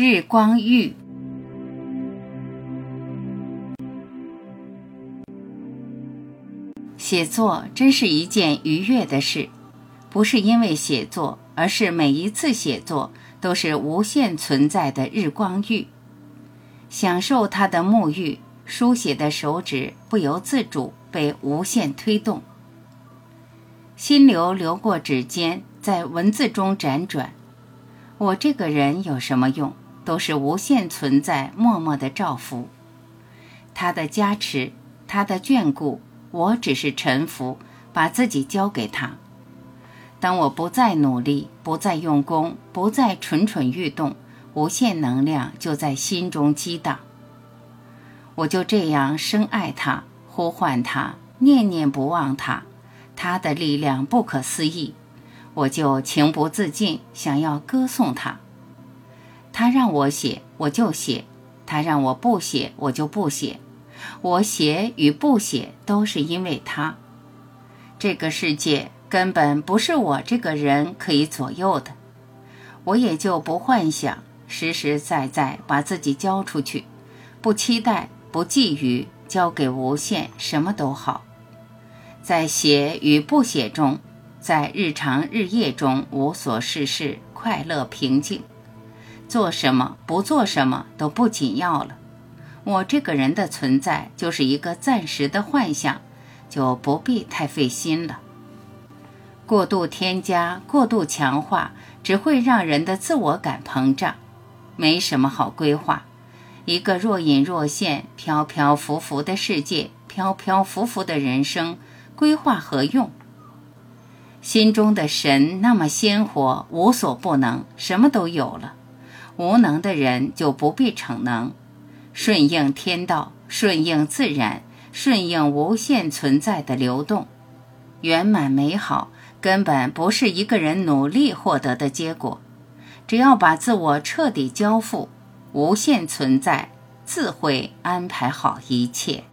日光浴。写作真是一件愉悦的事，不是因为写作，而是每一次写作都是无限存在的日光浴。享受它的沐浴，书写的手指不由自主被无限推动，心流流过指尖，在文字中辗转。我这个人有什么用？都是无限存在，默默的照拂。他的加持，他的眷顾。我只是臣服，把自己交给他。当我不再努力，不再用功，不再蠢蠢欲动，无限能量就在心中激荡。我就这样深爱他，呼唤他，念念不忘他。他的力量不可思议，我就情不自禁想要歌颂他。他让我写，我就写；他让我不写，我就不写。我写与不写都是因为他。这个世界根本不是我这个人可以左右的，我也就不幻想，实实在在把自己交出去，不期待，不觊觎，交给无限，什么都好。在写与不写中，在日常日夜中无所事事，快乐平静，做什么不做什么都不紧要了。我这个人的存在就是一个暂时的幻想，就不必太费心了。过度添加、过度强化，只会让人的自我感膨胀，没什么好规划。一个若隐若现、飘飘浮浮的世界，飘飘浮浮的人生，规划何用？心中的神那么鲜活，无所不能，什么都有了。无能的人就不必逞能。顺应天道，顺应自然，顺应无限存在的流动，圆满美好，根本不是一个人努力获得的结果。只要把自我彻底交付，无限存在自会安排好一切。